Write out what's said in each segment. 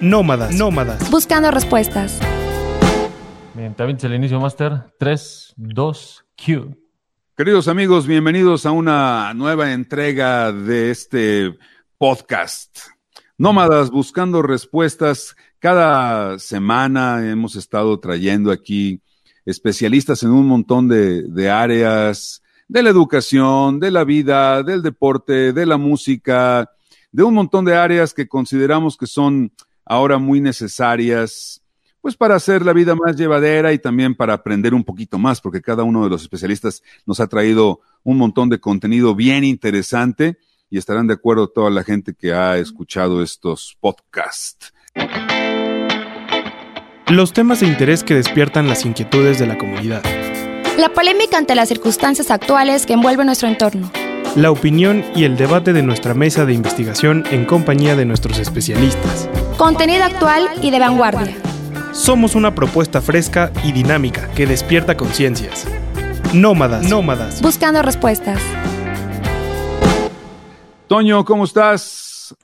Nómadas, nómadas. Buscando respuestas. Bien, también el inicio, Master. 3, 2, Q. Queridos amigos, bienvenidos a una nueva entrega de este podcast. Nómadas buscando respuestas. Cada semana hemos estado trayendo aquí especialistas en un montón de, de áreas, de la educación, de la vida, del deporte, de la música, de un montón de áreas que consideramos que son ahora muy necesarias, pues para hacer la vida más llevadera y también para aprender un poquito más, porque cada uno de los especialistas nos ha traído un montón de contenido bien interesante y estarán de acuerdo toda la gente que ha escuchado estos podcasts. Los temas de interés que despiertan las inquietudes de la comunidad. La polémica ante las circunstancias actuales que envuelven nuestro entorno. La opinión y el debate de nuestra mesa de investigación en compañía de nuestros especialistas. Contenido actual y de vanguardia. Somos una propuesta fresca y dinámica que despierta conciencias. Nómadas, nómadas. Buscando respuestas. Toño, ¿cómo estás?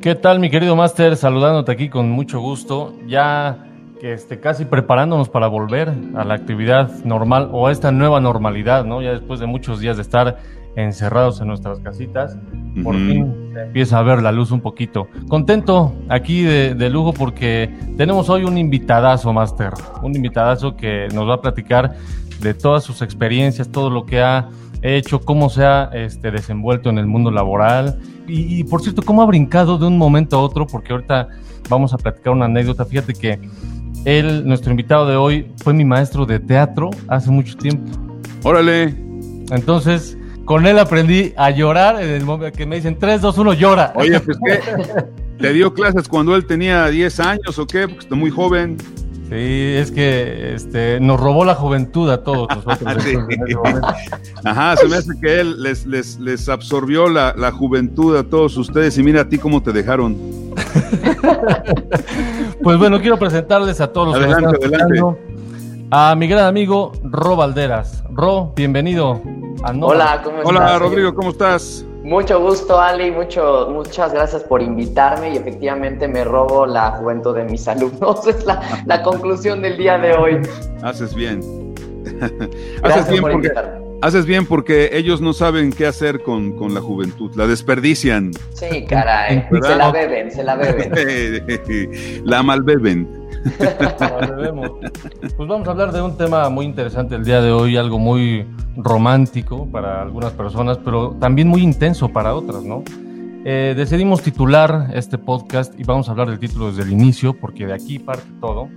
¿Qué tal, mi querido Master? Saludándote aquí con mucho gusto. Ya que esté casi preparándonos para volver a la actividad normal o a esta nueva normalidad, ¿no? Ya después de muchos días de estar encerrados en nuestras casitas, por fin empieza a ver la luz un poquito. Contento aquí de, de, lujo porque tenemos hoy un invitadazo, Master, un invitadazo que nos va a platicar de todas sus experiencias, todo lo que ha hecho, cómo se ha este, desenvuelto en el mundo laboral y, y, por cierto, cómo ha brincado de un momento a otro, porque ahorita vamos a platicar una anécdota. Fíjate que él, nuestro invitado de hoy, fue mi maestro de teatro hace mucho tiempo. Órale. Entonces, con él aprendí a llorar en el momento que me dicen 3, 2, 1, llora. Oye, pues qué, ¿le dio clases cuando él tenía 10 años o qué? Porque está muy joven. Sí, es que este, nos robó la juventud a todos nosotros. sí. Ajá, se me hace que él les, les, les absorbió la, la, juventud a todos ustedes y mira a ti cómo te dejaron. pues bueno, quiero presentarles a todos los adelante, que adelante. A mi gran amigo Ro Valderas. Ro, bienvenido a Nova. Hola, ¿cómo estás? Hola, Rodrigo, ¿cómo estás? Mucho gusto, Ali, mucho, muchas gracias por invitarme y efectivamente me robo la juventud de mis alumnos. Es la, la conclusión del día de hoy. Haces bien. Gracias haces, bien por porque, invitarme. haces bien porque ellos no saben qué hacer con, con la juventud, la desperdician. Sí, caray, ¿Verdad? se la beben, se la beben. la malbeben. Pues vamos a hablar de un tema muy interesante el día de hoy, algo muy romántico para algunas personas, pero también muy intenso para otras, ¿no? Eh, decidimos titular este podcast y vamos a hablar del título desde el inicio, porque de aquí parte todo.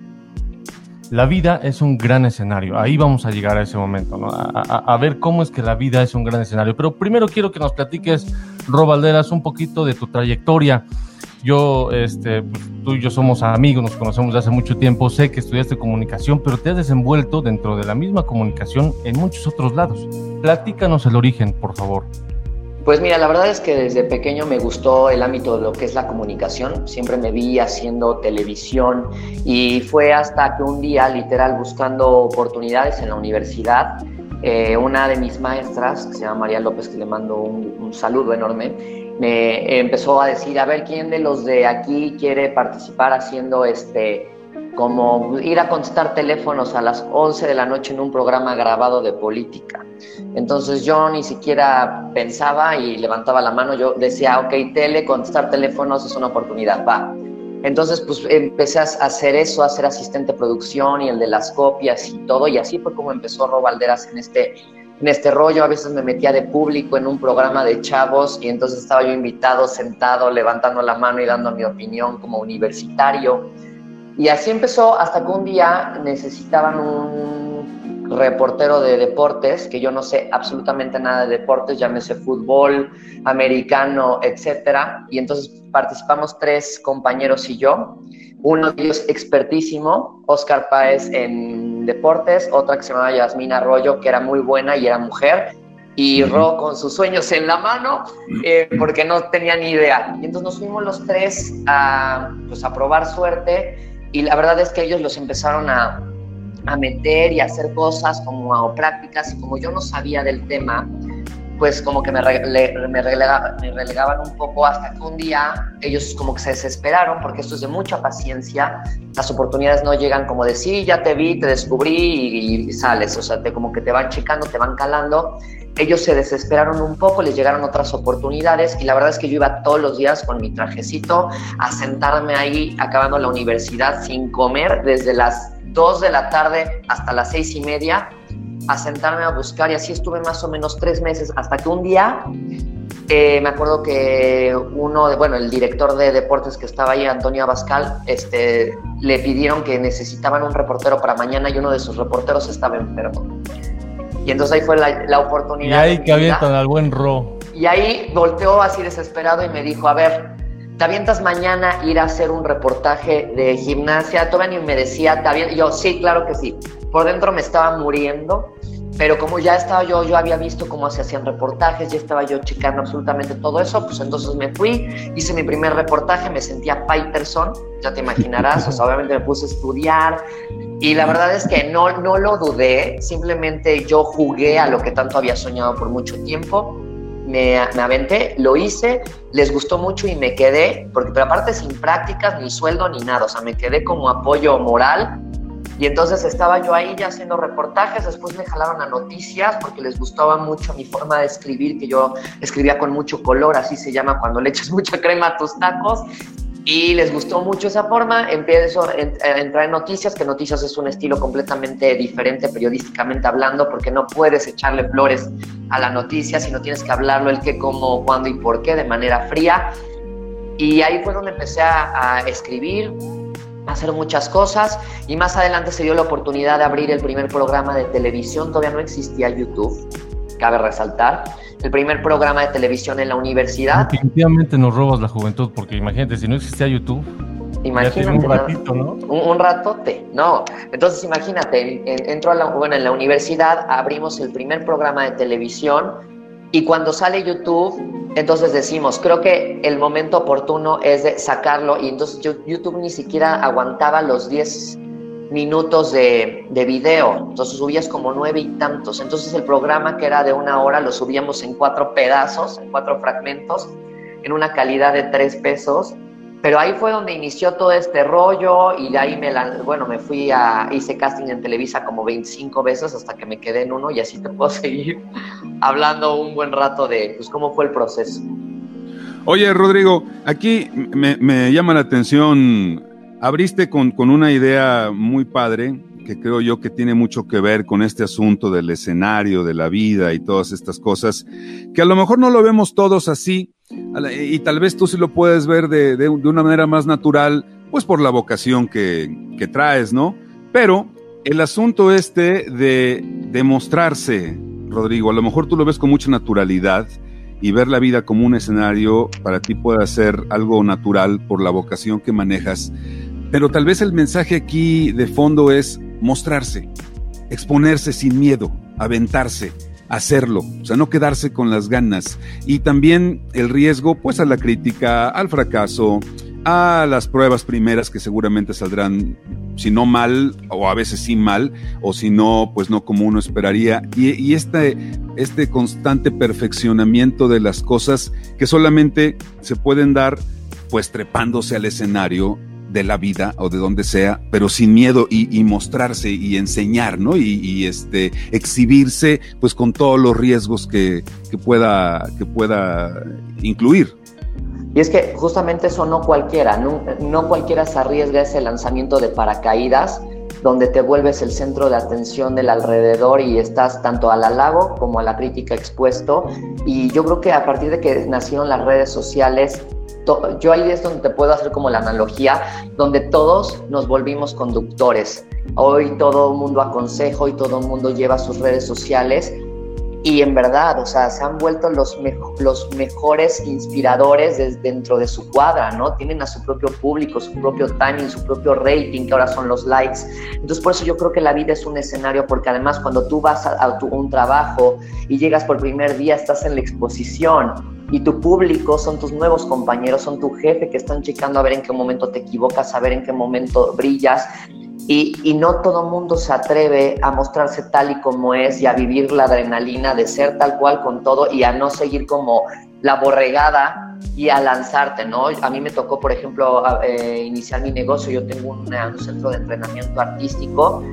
La vida es un gran escenario, ahí vamos a llegar a ese momento, ¿no? a, a, a ver cómo es que la vida es un gran escenario. Pero primero quiero que nos platiques, Ro Valderas, un poquito de tu trayectoria yo, este, pues, tú y yo somos amigos, nos conocemos desde hace mucho tiempo, sé que estudiaste comunicación, pero te has desenvuelto dentro de la misma comunicación en muchos otros lados. Platícanos el origen, por favor. Pues mira, la verdad es que desde pequeño me gustó el ámbito de lo que es la comunicación, siempre me vi haciendo televisión y fue hasta que un día, literal, buscando oportunidades en la universidad, eh, una de mis maestras, que se llama María López, que le mando un saludo enorme, me empezó a decir, a ver, ¿quién de los de aquí quiere participar haciendo este, como ir a contestar teléfonos a las 11 de la noche en un programa grabado de política? Entonces yo ni siquiera pensaba y levantaba la mano, yo decía, ok, tele, contestar teléfonos es una oportunidad, va. Entonces, pues empecé a hacer eso, a ser asistente de producción y el de las copias y todo, y así fue como empezó Ro Valderas en este en este rollo, a veces me metía de público en un programa de chavos y entonces estaba yo invitado, sentado, levantando la mano y dando mi opinión como universitario. Y así empezó hasta que un día necesitaban un reportero de deportes, que yo no sé absolutamente nada de deportes, llámese fútbol, americano, etcétera. Y entonces participamos tres compañeros y yo. Uno de ellos expertísimo, Oscar Páez en deportes, otra que se llamaba Yasmina Arroyo, que era muy buena y era mujer, y Ro con sus sueños en la mano, eh, porque no tenía ni idea. Y entonces nos fuimos los tres a, pues, a probar suerte, y la verdad es que ellos los empezaron a, a meter y a hacer cosas como a, o prácticas, y como yo no sabía del tema, pues como que me, relegaban un poco hasta que un día ellos como que se desesperaron porque esto es de mucha paciencia, las oportunidades no llegan como de sí, ya te vi, te descubrí y, sales, o sea, te, como que te van checando, te van calando. Ellos se desesperaron un poco, les llegaron otras oportunidades y la verdad es que yo iba todos los días con mi trajecito a sentarme ahí acabando la universidad sin comer desde las 2 de la tarde hasta las 6 y media a sentarme a buscar y así estuve más o menos tres meses hasta que un día eh, me acuerdo que uno, de, bueno, el director de deportes que estaba ahí, Antonio Abascal, este, le pidieron que necesitaban un reportero para mañana y uno de sus reporteros estaba enfermo. Y entonces ahí fue la, la oportunidad. Y ahí que avientan al buen Ro. Y ahí volteó así desesperado y me dijo, a ver, ¿te avientas mañana ir a hacer un reportaje de gimnasia? Todavía ni me decía, ¿te yo sí, claro que sí. Por dentro me estaba muriendo, pero como ya estaba yo, yo había visto cómo se hacían reportajes, ya estaba yo checando absolutamente todo eso, pues entonces me fui, hice mi primer reportaje, me sentía Peterson, ya te imaginarás, o sea, obviamente me puse a estudiar, y la verdad es que no, no lo dudé, simplemente yo jugué a lo que tanto había soñado por mucho tiempo, me, me, aventé, lo hice, les gustó mucho y me quedé, porque pero aparte sin prácticas, ni sueldo, ni nada, o sea, me quedé como apoyo moral y entonces estaba yo ahí ya haciendo reportajes, después me jalaron a noticias porque les gustaba mucho mi forma de escribir, que yo escribía con mucho color, así se llama cuando le echas mucha crema a tus tacos. Y les gustó mucho esa forma, empiezo a entrar en noticias, que noticias es un estilo completamente diferente periodísticamente hablando, porque no puedes echarle flores a la noticia, sino tienes que hablarlo el qué, cómo, cuándo y por qué de manera fría. Y ahí fue donde empecé a, a escribir, hacer muchas cosas y más adelante se dio la oportunidad de abrir el primer programa de televisión, todavía no existía YouTube, cabe resaltar, el primer programa de televisión en la universidad. Definitivamente nos robas la juventud, porque imagínate, si no existía YouTube, Imagínate, un ratito, ¿no? Un, ratote, no. Entonces imagínate, entro a la, bueno, en la universidad, abrimos el primer programa de televisión y cuando sale YouTube, entonces decimos, creo que el momento oportuno es de sacarlo y entonces YouTube ni siquiera aguantaba los 10 minutos de, de, video, entonces subías como nueve y tantos, entonces el programa que era de una hora lo subíamos en cuatro pedazos, en cuatro fragmentos, en una calidad de tres pesos pero ahí fue donde inició todo este rollo y de ahí me, bueno, me fui a, hice casting en Televisa como 25 veces hasta que me quedé en uno y así te puedo seguir hablando un buen rato de pues, cómo fue el proceso. Oye, Rodrigo, aquí me, me llama la atención, abriste con, con una idea muy padre que creo yo que tiene mucho que ver con este asunto del escenario, de la vida y todas estas cosas, que a lo mejor no lo vemos todos así, y tal vez tú sí lo puedes ver de, de, una manera más natural, pues por la vocación que, que, traes, ¿no? Pero el asunto este de demostrarse, Rodrigo, a lo mejor tú lo ves con mucha naturalidad y ver la vida como un escenario para ti puede ser algo natural por la vocación que manejas. Pero tal vez el mensaje aquí de fondo es mostrarse, exponerse sin miedo, aventarse, hacerlo, o sea, no quedarse con las ganas. Y también el riesgo, pues, a la crítica, al fracaso, a las pruebas primeras que seguramente saldrán, si no mal, o a veces sí mal, o si no, pues no como uno esperaría. Y, y este, este constante perfeccionamiento de las cosas que solamente se pueden dar, pues, trepándose al escenario de la vida o de donde sea, pero sin miedo y, mostrarse y enseñar, ¿no? Y, este, exhibirse, pues con todos los riesgos que, pueda, que pueda incluir. Y es que justamente eso no cualquiera, no, no cualquiera se arriesga ese lanzamiento de paracaídas donde te vuelves el centro de atención del alrededor y estás tanto al halago como a la crítica expuesto. Y yo creo que a partir de que nacieron las redes sociales, yo ahí es donde te puedo hacer como la analogía, donde todos nos volvimos conductores. Hoy todo el mundo aconseja, y todo el mundo lleva sus redes sociales y en verdad, o sea, se han vuelto los, los mejores inspiradores desde dentro de su cuadra, ¿no? Tienen a su propio público, su propio timing, su propio rating, que ahora son los likes. Entonces, por eso yo creo que la vida es un escenario, porque además cuando tú vas a, tu, un trabajo y llegas por primer día, estás en la exposición y tu público son tus nuevos compañeros, son tu jefe que están checando a ver en qué momento te equivocas, a ver en qué momento brillas. Y, y, no todo mundo se atreve a mostrarse tal y como es y a vivir la adrenalina de ser tal cual con todo y a no seguir como la borregada y a lanzarte, ¿no? A mí me tocó, por ejemplo, eh, iniciar mi negocio. Yo tengo un, un, centro de entrenamiento artístico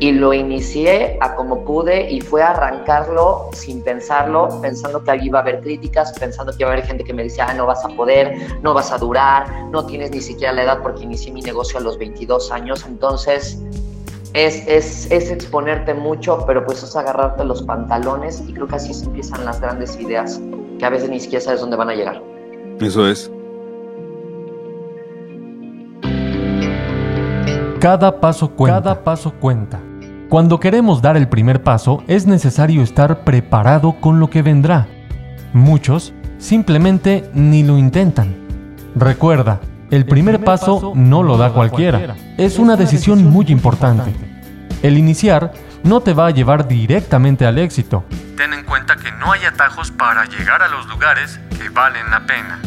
y lo inicié a como pude y fue arrancarlo sin pensarlo, pensando que allí iba a haber críticas, pensando que iba a haber gente que me decía, ah, no vas a poder, no vas a durar, no tienes ni siquiera la edad porque inicié mi negocio a los 22 años. Entonces, es, es, es, exponerte mucho, pero pues es agarrarte los pantalones y creo que así se empiezan las grandes ideas, que a veces ni siquiera sabes dónde van a llegar. Eso es. Cada paso cuenta. Cada paso cuenta. Cuando queremos dar el primer paso es necesario estar preparado con lo que vendrá. Muchos simplemente ni lo intentan. Recuerda, el primer paso no lo da cualquiera. Es una decisión muy importante. El iniciar no te va a llevar directamente al éxito. Ten en cuenta que no hay atajos para llegar a los lugares que valen la pena.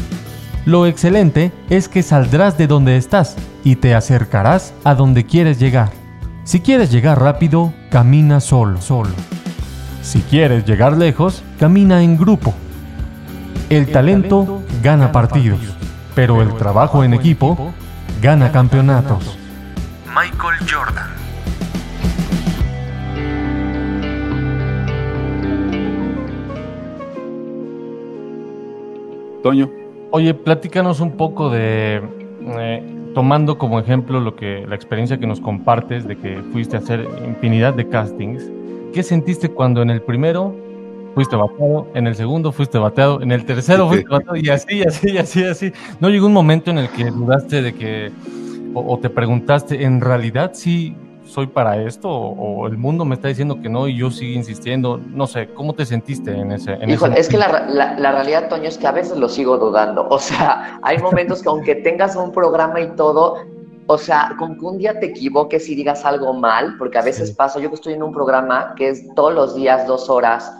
Lo excelente es que saldrás de donde estás y te acercarás a donde quieres llegar. Si quieres llegar rápido, camina solo, solo. Si quieres llegar lejos, camina en grupo. El, talento, gana partidos, pero el trabajo en equipo gana campeonatos. Michael Jordan. Toño. Oye, platícanos un poco de, eh, tomando como ejemplo lo que la experiencia que nos compartes de que fuiste a hacer infinidad de castings. ¿Qué sentiste cuando en el primero fuiste bateado, en el segundo fuiste bateado, en el tercero fuiste bateado y así, así, así, así? ¿No llegó un momento en el que dudaste de que o, o te preguntaste, en realidad sí soy para esto o, el mundo me está diciendo que no y yo sigo insistiendo. No sé, ¿cómo te sentiste en ese? En Híjole, es que la, la, realidad, Toño, es que a veces lo sigo dudando. O sea, hay momentos que aunque tengas un programa y todo, o sea, con que un día te equivoques y digas algo mal, porque a veces pasa, yo que estoy en un programa que es todos los días dos horas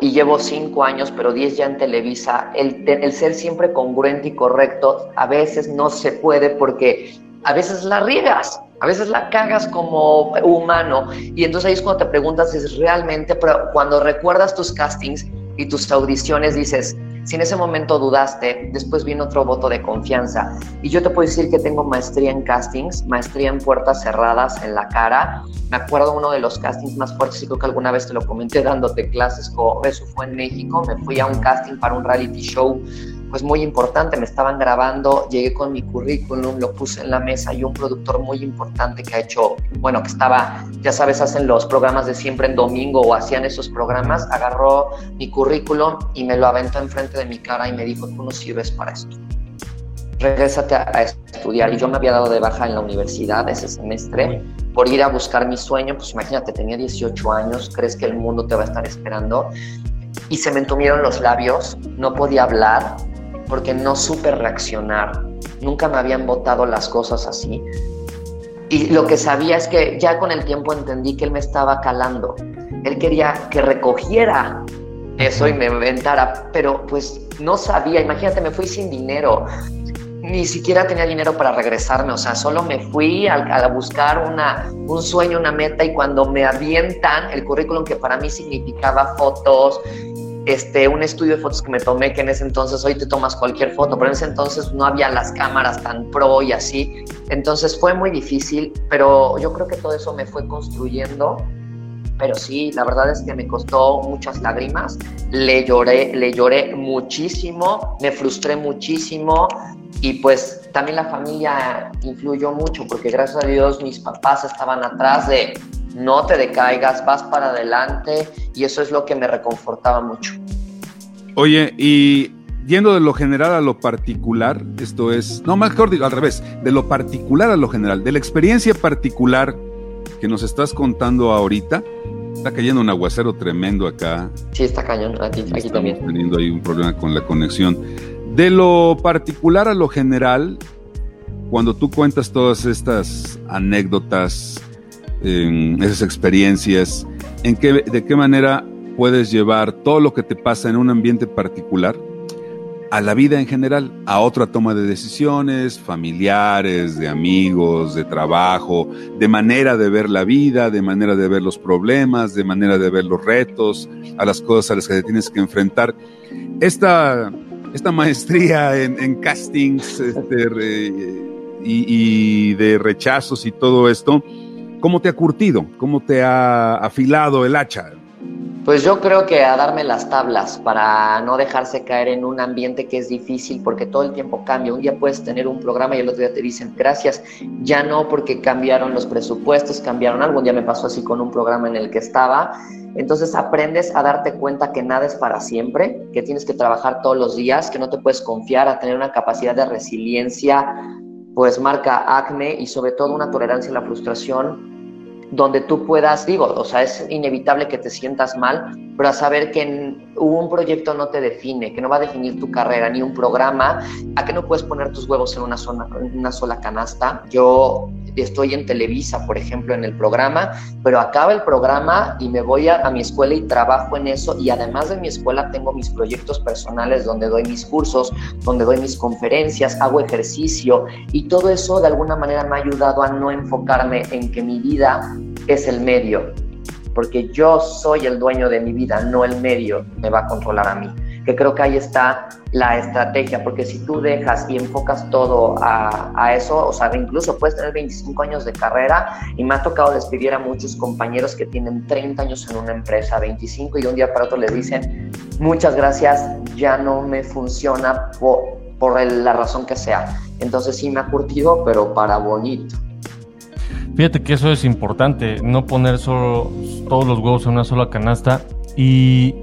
y llevo cinco años, pero diez ya en Televisa, el, el ser siempre congruente y correcto, a veces no se puede porque a veces la riegas. A veces la cagas como humano y entonces ahí es cuando te preguntas si realmente, pero cuando recuerdas tus castings y tus audiciones dices, si en ese momento dudaste, después viene otro voto de confianza. Y yo te puedo decir que tengo maestría en castings, maestría en puertas cerradas en la cara. Me acuerdo uno de los castings más fuertes, y creo que alguna vez te lo comenté dándote clases, eso fue en México. Me fui a un casting para un reality show pues muy importante, me estaban grabando, llegué con mi currículum, lo puse en la mesa y un productor muy importante que ha hecho, bueno, que estaba, ya sabes, hacen los programas de siempre en domingo o hacían esos programas, agarró mi currículum y me lo aventó enfrente de mi cara y me dijo, tú no sirves para esto. Regrésate a, a estudiar. Y yo me había dado de baja en la universidad ese semestre por ir a buscar mi sueño. Pues imagínate, tenía 18 años, crees que el mundo te va a estar esperando. Y se me entumieron los labios, no podía hablar, porque no supe reaccionar. Nunca me habían votado las cosas así. Y lo que sabía es que ya con el tiempo entendí que él me estaba calando. Él quería que recogiera eso y me inventara, pero pues no sabía. Imagínate, me fui sin dinero. Ni siquiera tenía dinero para regresarme, o sea, solo me fui a, a buscar una, un sueño, una meta y cuando me avientan el currículum que para mí significaba fotos, este, un estudio de fotos que me tomé, que en ese entonces hoy te tomas cualquier foto, pero en ese entonces no había las cámaras tan pro y así. Entonces fue muy difícil, pero yo creo que todo eso me fue construyendo. Pero sí, la verdad es que me costó muchas lágrimas, le lloré, le lloré muchísimo, me frustré muchísimo y pues también la familia influyó mucho porque gracias a Dios mis papás estaban atrás de no te decaigas, vas para adelante y eso es lo que me reconfortaba mucho. Oye, y yendo de lo general a lo particular, esto es, no, mejor digo al revés, de lo particular a lo general, de la experiencia particular que nos estás contando ahorita, está cayendo un aguacero tremendo acá. Sí, está cayendo, aquí, aquí también. teniendo ahí un problema con la conexión. De lo particular a lo general, cuando tú cuentas todas estas anécdotas, en esas experiencias, en qué, de qué manera puedes llevar todo lo que te pasa en un ambiente particular a la vida en general, a otra toma de decisiones, familiares, de amigos, de trabajo, de manera de ver la vida, de manera de ver los problemas, de manera de ver los retos, a las cosas a las que te tienes que enfrentar. Esta, esta maestría en, castings este, y, y de rechazos y todo esto, ¿cómo te ha curtido? ¿Cómo te ha afilado el hacha? Pues yo creo que a darme las tablas para no dejarse caer en un ambiente que es difícil porque todo el tiempo cambia. Un día puedes tener un programa y el otro día te dicen gracias, ya no porque cambiaron los presupuestos, cambiaron algo. Un día me pasó así con un programa en el que estaba. Entonces aprendes a darte cuenta que nada es para siempre, que tienes que trabajar todos los días, que no te puedes confiar, a tener una capacidad de resiliencia, pues marca acme y sobre todo una tolerancia a la frustración donde tú puedas, digo, o sea, es inevitable que te sientas mal, pero a saber que un proyecto no te define, que no va a definir tu carrera, ni un programa, a que no puedes poner tus huevos en una, zona, en una sola canasta. Yo estoy en Televisa, por ejemplo, en el programa, pero acaba el programa y me voy a, mi escuela y trabajo en eso, y además de mi escuela tengo mis proyectos personales donde doy mis cursos, donde doy mis conferencias, hago ejercicio, y todo eso de alguna manera me ha ayudado a no enfocarme en que mi vida es el medio, porque yo soy el dueño de mi vida, no el medio me va a controlar a mí. Que creo que ahí está la estrategia, porque si tú dejas y enfocas todo a, eso, o sea, incluso puedes tener 25 años de carrera y me ha tocado despedir a muchos compañeros que tienen 30 años en una empresa, 25 y de un día para otro les dicen, muchas gracias, ya no me funciona por, por la razón que sea. Entonces sí me ha curtido, pero para bonito. Fíjate que eso es importante, no poner solo todos los huevos en una sola canasta y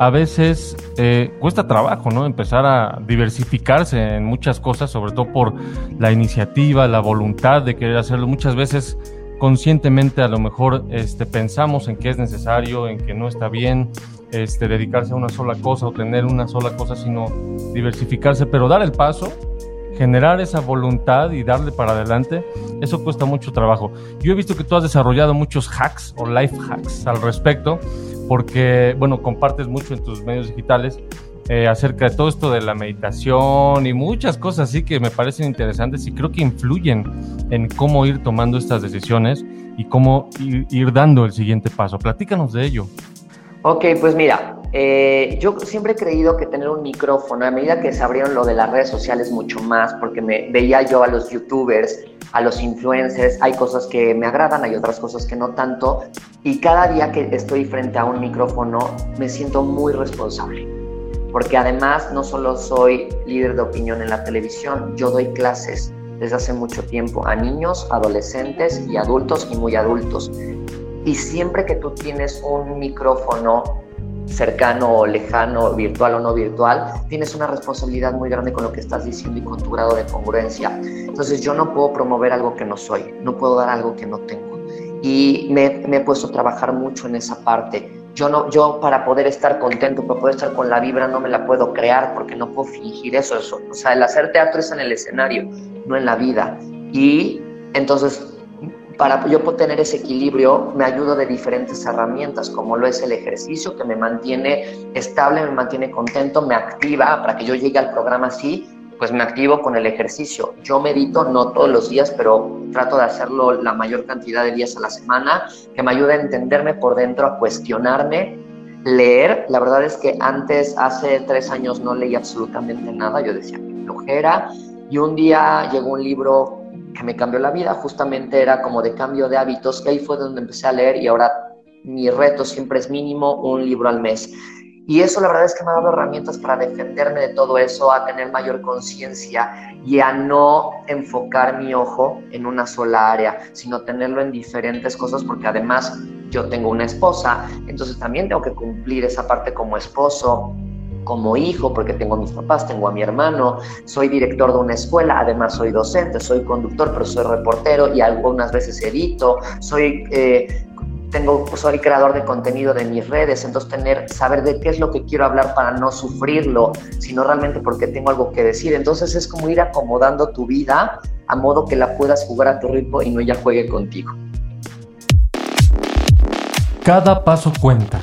a veces eh, cuesta trabajo, ¿no? Empezar a diversificarse en muchas cosas, sobre todo por la iniciativa, la voluntad de querer hacerlo. Muchas veces conscientemente a lo mejor este, pensamos en que es necesario, en que no está bien este, dedicarse a una sola cosa o tener una sola cosa, sino diversificarse, pero dar el paso generar esa voluntad y darle para adelante, eso cuesta mucho trabajo. Yo he visto que tú has desarrollado muchos hacks o life hacks al respecto, porque, bueno, compartes mucho en tus medios digitales eh, acerca de todo esto de la meditación y muchas cosas así que me parecen interesantes y creo que influyen en cómo ir tomando estas decisiones y cómo ir, ir dando el siguiente paso. Platícanos de ello. Ok, pues mira, eh, yo siempre he creído que tener un micrófono, a medida que se abrieron lo de las redes sociales mucho más, porque me veía yo a los youtubers, a los influencers, hay cosas que me agradan, hay otras cosas que no tanto, y cada día que estoy frente a un micrófono me siento muy responsable, porque además no solo soy líder de opinión en la televisión, yo doy clases desde hace mucho tiempo a niños, adolescentes y adultos y muy adultos. Y siempre que tú tienes un micrófono cercano o lejano, virtual o no virtual, tienes una responsabilidad muy grande con lo que estás diciendo y con tu grado de congruencia. Entonces yo no puedo promover algo que no soy, no puedo dar algo que no tengo. Y me, me he puesto a trabajar mucho en esa parte. Yo, no, yo para poder estar contento, para poder estar con la vibra, no me la puedo crear porque no puedo fingir eso, eso. O sea, el hacer teatro es en el escenario, no en la vida. Y entonces para yo tener ese equilibrio me ayudo de diferentes herramientas, como lo es el ejercicio, que me mantiene estable, me mantiene contento, me activa para que yo llegue al programa así, pues me activo con el ejercicio. Yo medito no todos los días, pero trato de hacerlo la mayor cantidad de días a la semana, que me ayude a entenderme por dentro, a cuestionarme, leer. La verdad es que antes, hace tres años, no leí absolutamente nada. Yo decía flojera. Y un día llegó un libro que me cambió la vida, justamente era como de cambio de hábitos, que ahí fue donde empecé a leer y ahora mi reto siempre es mínimo un libro al mes. Y eso la verdad es que me ha dado herramientas para defenderme de todo eso, a tener mayor conciencia y a no enfocar mi ojo en una sola área, sino tenerlo en diferentes cosas, porque además yo tengo una esposa, entonces también tengo que cumplir esa parte como esposo, como hijo, porque tengo a mis papás, tengo a mi hermano, soy director de una escuela, además soy docente, soy conductor, pero soy reportero y algunas veces edito, soy... Eh, tengo, soy creador de contenido de mis redes, entonces tener, saber de qué es lo que quiero hablar para no sufrirlo, sino realmente porque tengo algo que decir. Entonces es como ir acomodando tu vida a modo que la puedas jugar a tu ritmo y no ya juegue contigo. Cada paso cuenta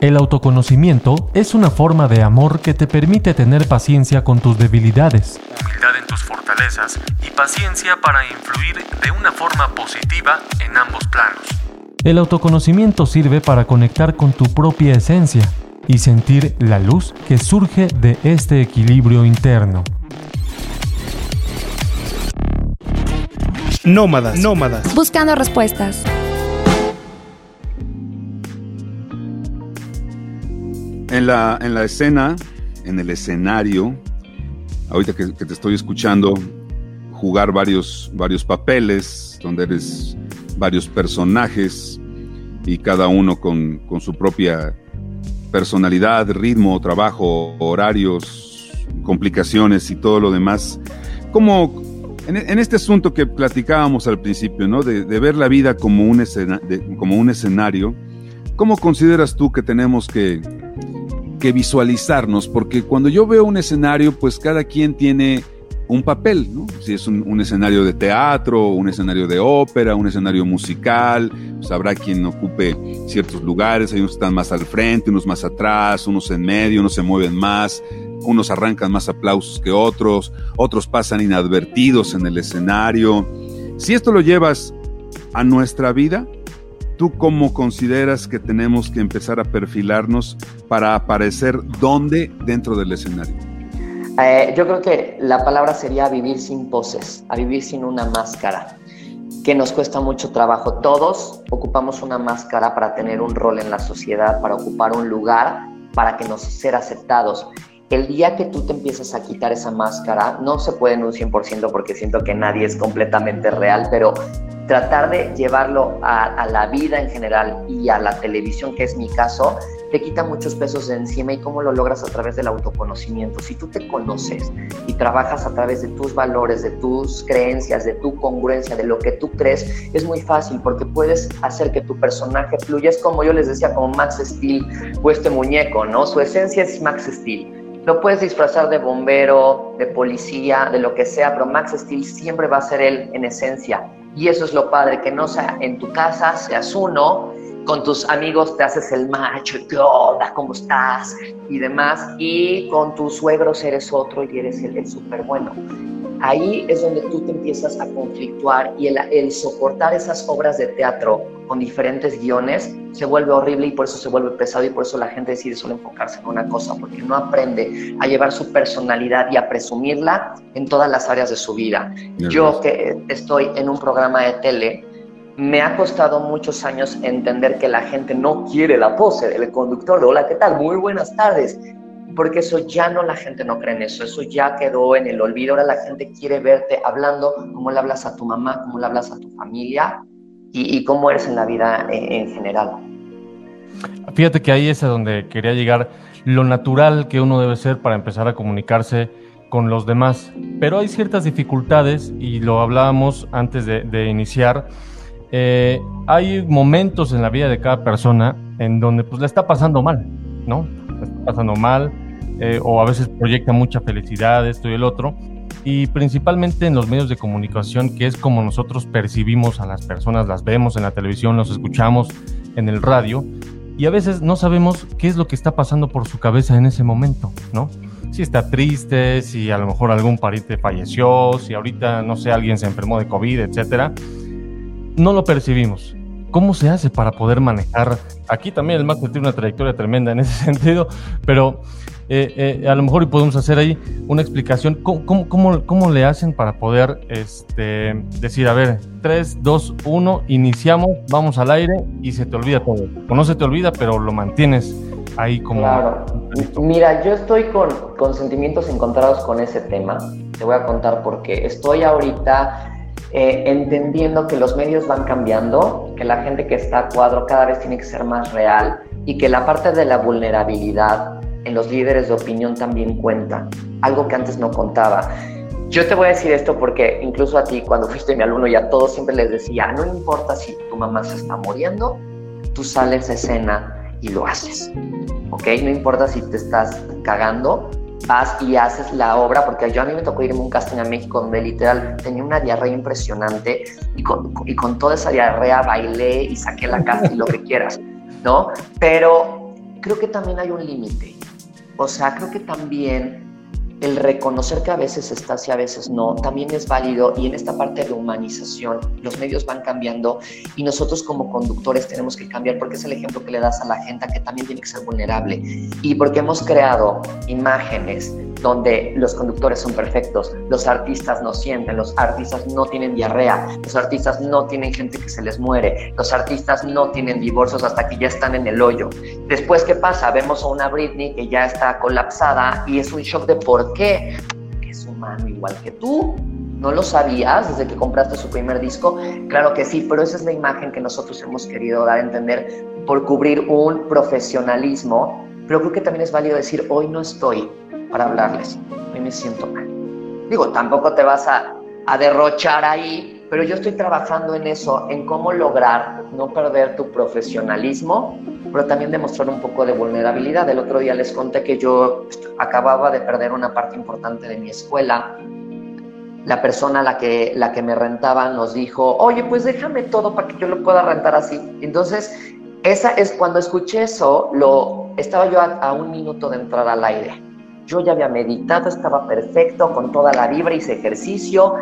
El autoconocimiento es una forma de amor que te permite tener paciencia con tus debilidades, humildad en tus fortalezas y paciencia para influir de una forma positiva en ambos planos. El autoconocimiento sirve para conectar con tu propia esencia y sentir la luz que surge de este equilibrio interno. Nómadas, nómadas. Buscando respuestas. En la, en la escena, en el escenario, ahorita que, te estoy escuchando jugar varios, varios papeles, donde eres varios personajes y cada uno con, su propia personalidad, ritmo, trabajo, horarios, complicaciones y todo lo demás. Como en, este asunto que platicábamos al principio, ¿no? De, ver la vida como un, como un escenario, ¿cómo consideras tú que tenemos que, que visualizarnos, porque cuando yo veo un escenario, pues cada quien tiene un papel, ¿no? Si es un, escenario de teatro, un escenario de ópera, un escenario musical, pues habrá quien ocupe ciertos lugares, hay unos están más al frente, unos más atrás, unos en medio, unos se mueven más, unos arrancan más aplausos que otros, otros pasan inadvertidos en el escenario. Si esto lo llevas a nuestra vida, ¿Tú cómo consideras que tenemos que empezar a perfilarnos para aparecer dónde dentro del escenario? Eh, yo creo que la palabra sería vivir sin poses, a vivir sin una máscara, que nos cuesta mucho trabajo. Todos ocupamos una máscara para tener un rol en la sociedad, para ocupar un lugar, para que nos ser aceptados. El día que tú te empiezas a quitar esa máscara, no se puede en un 100% porque siento que nadie es completamente real, pero tratar de llevarlo a, la vida en general y a la televisión, que es mi caso, te quita muchos pesos de encima y cómo lo logras a través del autoconocimiento. Si tú te conoces y trabajas a través de tus valores, de tus creencias, de tu congruencia, de lo que tú crees, es muy fácil porque puedes hacer que tu personaje fluya. Es como yo les decía, como Max Steel o este muñeco, ¿no? Su esencia es Max Steel. Lo puedes disfrazar de bombero, de policía, de lo que sea, pero Max Steel siempre va a ser él en esencia. Y eso es lo padre, que no sea en tu casa, seas uno, con tus amigos te haces el macho, ¿qué onda? ¿Cómo estás? Y demás. Y con tus suegros eres otro y eres el, el súper bueno. Ahí es donde tú te empiezas a conflictuar y el, el soportar esas obras de teatro con diferentes guiones se vuelve horrible y por eso se vuelve pesado y por eso la gente decide solo enfocarse en una cosa, porque no aprende a llevar su personalidad y a presumirla en todas las áreas de su vida. Yo que estoy en un programa de tele, me ha costado muchos años entender que la gente no quiere la pose del conductor de hola, ¿qué tal? Muy buenas tardes. Porque eso ya no, la gente no cree en eso, eso ya quedó en el olvido. Ahora la gente quiere verte hablando como le hablas a tu mamá, como le hablas a tu familia y, cómo eres en la vida en, general. Fíjate que ahí es a donde quería llegar, lo natural que uno debe ser para empezar a comunicarse con los demás. Pero hay ciertas dificultades y lo hablábamos antes de, iniciar. Eh, hay momentos en la vida de cada persona en donde pues le está pasando mal, ¿no? Le está pasando mal eh, o a veces proyecta mucha felicidad, esto y el otro y principalmente en los medios de comunicación, que es como nosotros percibimos a las personas, las vemos en la televisión, los escuchamos en el radio, y a veces no sabemos qué es lo que está pasando por su cabeza en ese momento, ¿no? Si está triste, si a lo mejor algún pariente falleció, si ahorita, no sé, alguien se enfermó de COVID, etcétera. No lo percibimos. ¿Cómo se hace para poder manejar? Aquí también el máster tiene una trayectoria tremenda en ese sentido, pero eh, eh, a lo mejor podemos hacer ahí una explicación. ¿Cómo, cómo, le hacen para poder este, decir, a ver, 3, 2, 1, iniciamos, vamos al aire y se te olvida todo? O no se te olvida, pero lo mantienes ahí como... Claro. Mira, yo estoy con, con sentimientos encontrados con ese tema. Te voy a contar por qué. Estoy ahorita... Eh, entendiendo que los medios van cambiando, que la gente que está a cuadro cada vez tiene que ser más real y que la parte de la vulnerabilidad en los líderes de opinión también cuenta, algo que antes no contaba. Yo te voy a decir esto porque incluso a ti, cuando fuiste mi alumno y a todos siempre les decía, no importa si tu mamá se está muriendo, tú sales a escena y lo haces, ¿ok? No importa si te estás cagando, vas y haces la obra, porque yo a mí me tocó irme a un casting a México donde literal tenía una diarrea impresionante y con, y con toda esa diarrea bailé y saqué la casa y lo que quieras, ¿no? Pero creo que también hay un límite. O sea, creo que también el reconocer que a veces estás y a veces no, también es válido y en esta parte de humanización los medios van cambiando y nosotros como conductores tenemos que cambiar porque es el ejemplo que le das a la gente que también tiene que ser vulnerable. Y porque hemos creado imágenes donde los conductores son perfectos, los artistas no sienten, los artistas no tienen diarrea, los artistas no tienen gente que se les muere, los artistas no tienen divorcios hasta que ya están en el hoyo. Después, ¿qué pasa? Vemos a una Britney que ya está colapsada y es un shock de por qué. Es humano igual que tú. ¿No lo sabías desde que compraste su primer disco? Claro que sí, pero esa es la imagen que nosotros hemos querido dar a entender por cubrir un profesionalismo. Pero creo que también es válido decir, hoy no estoy para hablarles. Hoy me siento mal. Digo, tampoco te vas a, derrochar ahí, pero yo estoy trabajando en eso, en cómo lograr no perder tu profesionalismo, pero también demostrar un poco de vulnerabilidad. El otro día les conté que yo acababa de perder una parte importante de mi escuela. La persona a la que, la que me rentaba nos dijo, oye, pues déjame todo para que yo lo pueda rentar así. Entonces, esa es cuando escuché eso, lo, estaba yo a un minuto de entrar al aire yo ya había meditado, estaba perfecto, con toda la vibra, hice ejercicio.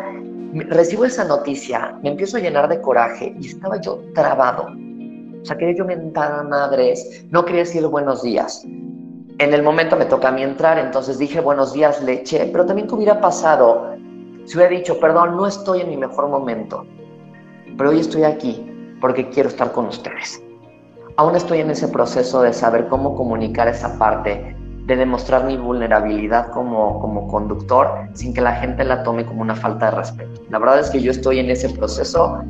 Recibo esa noticia, me empiezo a llenar de coraje y estaba yo trabado. O sea, quería yo mentar a madres, no quería decir buenos días. En el momento me toca a mí entrar, entonces dije buenos días, leche, pero también que hubiera pasado si hubiera dicho, perdón, no estoy en mi mejor momento, pero hoy estoy aquí porque quiero estar con ustedes. Aún estoy en ese proceso de saber cómo comunicar esa parte de demostrar mi vulnerabilidad como, como conductor sin que la gente la tome como una falta de respeto. La verdad es que yo estoy en ese proceso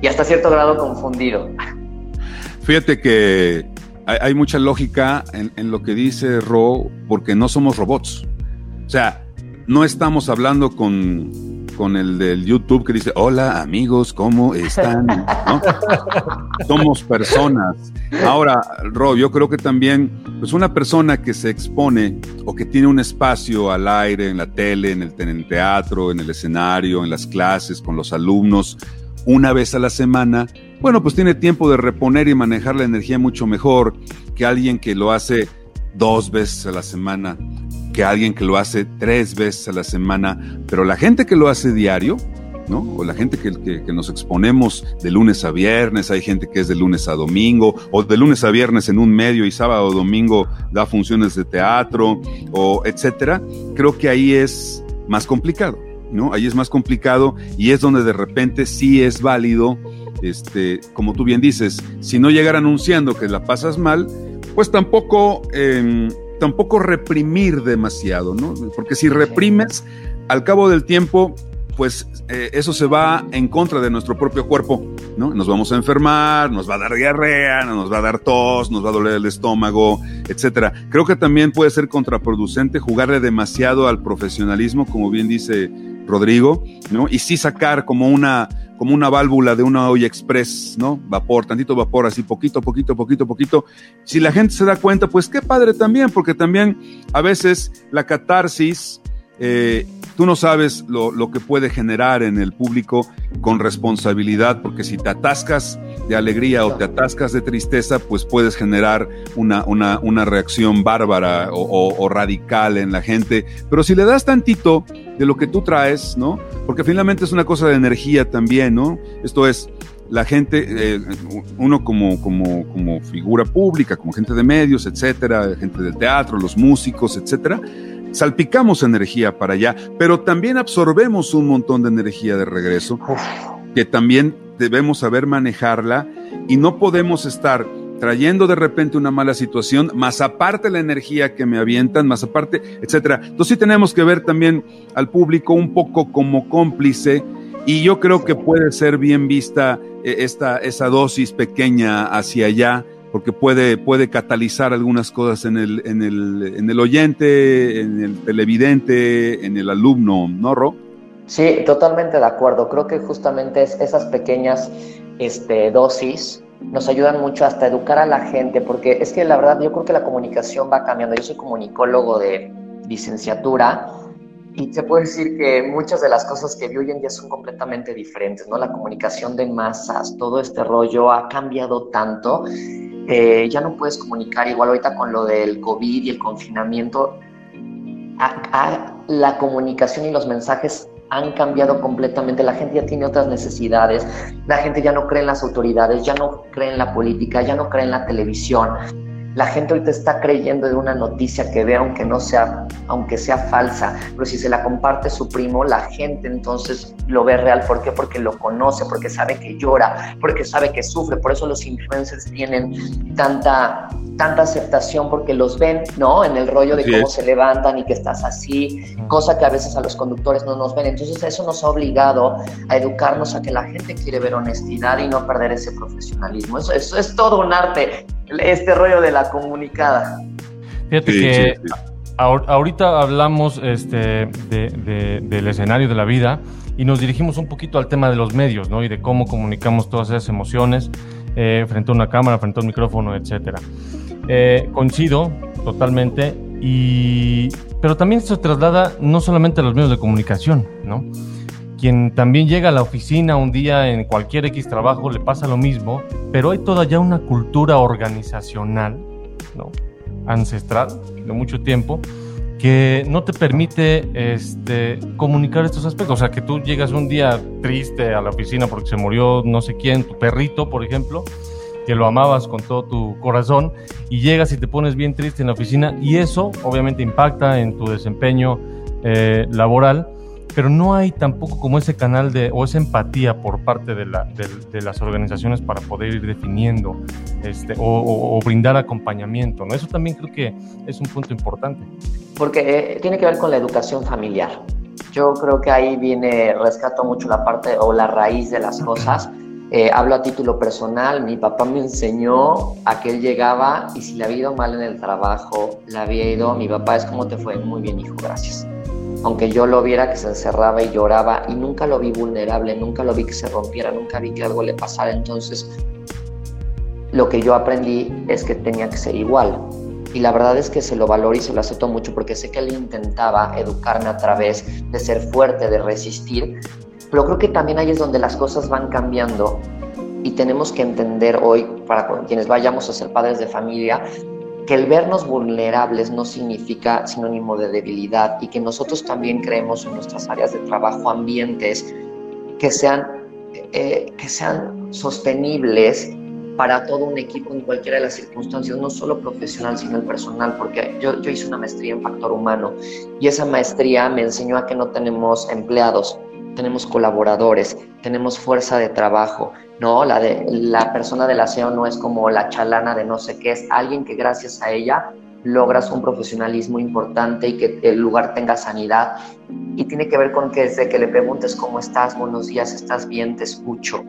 y hasta cierto grado confundido. Fíjate que hay, mucha lógica en, en, lo que dice Ro, porque no somos robots. O sea, no estamos hablando con con el del YouTube que dice, hola amigos, ¿cómo están? ¿No? Somos personas. Ahora, Rob, yo creo que también, pues una persona que se expone o que tiene un espacio al aire, en la tele, en el, en el teatro, en el escenario, en las clases, con los alumnos, una vez a la semana, bueno, pues tiene tiempo de reponer y manejar la energía mucho mejor que alguien que lo hace dos veces a la semana que alguien que lo hace tres veces a la semana, pero la gente que lo hace diario, ¿no? O la gente que, nos exponemos de lunes a viernes, hay gente que es de lunes a domingo, o de lunes a viernes en un medio y sábado o domingo da funciones de teatro, o etcétera. Creo que ahí es más complicado, ¿no? Ahí es más complicado y es donde de repente sí es válido, este, como tú bien dices, si no llegar anunciando que la pasas mal, pues tampoco eh, tampoco reprimir demasiado, ¿no? Porque si reprimes, al cabo del tiempo, pues eh, eso se va en contra de nuestro propio cuerpo, ¿no? Nos vamos a enfermar, nos va a dar diarrea, nos va a dar tos, nos va a doler el estómago, etcétera. Creo que también puede ser contraproducente jugarle demasiado al profesionalismo, como bien dice Rodrigo, ¿no? Y sí sacar como una como una válvula de una olla express, ¿no? Vapor, tantito vapor, así poquito, poquito, poquito, poquito. Si la gente se da cuenta, pues qué padre también, porque también a veces la catarsis, eh, tú no sabes lo, lo, que puede generar en el público con responsabilidad, porque si te atascas de alegría o te atascas de tristeza, pues puedes generar una, una, una reacción bárbara o, radical en la gente. Pero si le das tantito de lo que tú traes, ¿no? Porque finalmente es una cosa de energía también, ¿no? Esto es, la gente, eh, uno como, como, como figura pública, como gente de medios, etcétera, gente del teatro, los músicos, etcétera, salpicamos energía para allá, pero también absorbemos un montón de energía de regreso, que también debemos saber manejarla y no podemos estar trayendo de repente una mala situación, más aparte la energía que me avientan, más aparte, etcétera. Entonces sí tenemos que ver también al público un poco como cómplice y yo creo que puede ser bien vista esta, esa dosis pequeña hacia allá porque puede, puede catalizar algunas cosas en el, en, el, en el oyente, en el televidente, en el alumno, ¿no, Ro? Sí, totalmente de acuerdo. Creo que justamente es esas pequeñas este, dosis nos ayudan mucho hasta educar a la gente, porque es que la verdad yo creo que la comunicación va cambiando. Yo soy comunicólogo de licenciatura y se puede decir que muchas de las cosas que vi hoy en día son completamente diferentes, ¿no? La comunicación de masas, todo este rollo ha cambiado tanto eh, ya no puedes comunicar igual ahorita con lo del COVID y el confinamiento. la comunicación y los mensajes han cambiado completamente. La gente ya tiene otras necesidades. La gente ya no cree en las autoridades, ya no cree en la política, ya no cree en la televisión la gente ahorita está creyendo en una noticia que ve aunque no sea, aunque sea falsa, pero si se la comparte su primo, la gente entonces lo ve real. ¿Por qué? Porque lo conoce, porque sabe que llora, porque sabe que sufre. Por eso los influencers tienen tanta, tanta aceptación porque los ven, ¿no? En el rollo de cómo se levantan y que estás así, cosa que a veces a los conductores no nos ven. Entonces eso nos ha obligado a educarnos a que la gente quiere ver honestidad y no perder ese profesionalismo. Eso, eso es todo un arte este rollo de la comunicada. Fíjate que ahorita hablamos este, del escenario de la vida y nos dirigimos un poquito al tema de los medios, ¿no? Y de cómo comunicamos todas esas emociones eh, frente a una cámara, frente a un micrófono, etcétera. Eh, coincido totalmente, y, pero también se traslada no solamente a los medios de comunicación, ¿no? Quien también llega a la oficina un día en cualquier X trabajo le pasa lo mismo, pero hay toda ya una cultura organizacional, ¿no? ancestral, de mucho tiempo, que no te permite este, comunicar estos aspectos. O sea, que tú llegas un día triste a la oficina porque se murió no sé quién, tu perrito, por ejemplo, que lo amabas con todo tu corazón, y llegas y te pones bien triste en la oficina, y eso obviamente impacta en tu desempeño eh, laboral pero no hay tampoco como ese canal de o esa empatía por parte de, la, de, las organizaciones para poder ir definiendo este, o, brindar acompañamiento. ¿no? Eso también creo que es un punto importante. Porque eh, tiene que ver con la educación familiar. Yo creo que ahí viene, rescato mucho la parte o la raíz de las cosas. Eh, hablo a título personal, mi papá me enseñó a que él llegaba y si le había ido mal en el trabajo, le había ido, mi papá es como te fue, muy bien hijo, gracias aunque yo lo viera que se encerraba y lloraba y nunca lo vi vulnerable, nunca lo vi que se rompiera, nunca vi que algo le pasara, entonces lo que yo aprendí es que tenía que ser igual. Y la verdad es que se lo valoro y se lo acepto mucho porque sé que él intentaba educarme a través de ser fuerte, de resistir, pero creo que también ahí es donde las cosas van cambiando y tenemos que entender hoy, para quienes vayamos a ser padres de familia, que el vernos vulnerables no significa sinónimo de debilidad y que nosotros también creemos en nuestras áreas de trabajo ambientes que sean, eh, que sean sostenibles para todo un equipo en cualquiera de las circunstancias, no solo profesional, sino el personal, porque yo, yo hice una maestría en factor humano y esa maestría me enseñó a que no tenemos empleados, tenemos colaboradores, tenemos fuerza de trabajo, ¿no? La, de, la persona del aseo no es como la chalana de no sé qué, es alguien que gracias a ella logras un profesionalismo importante y que el lugar tenga sanidad. Y tiene que ver con que desde que le preguntes cómo estás, buenos días, estás bien, te escucho.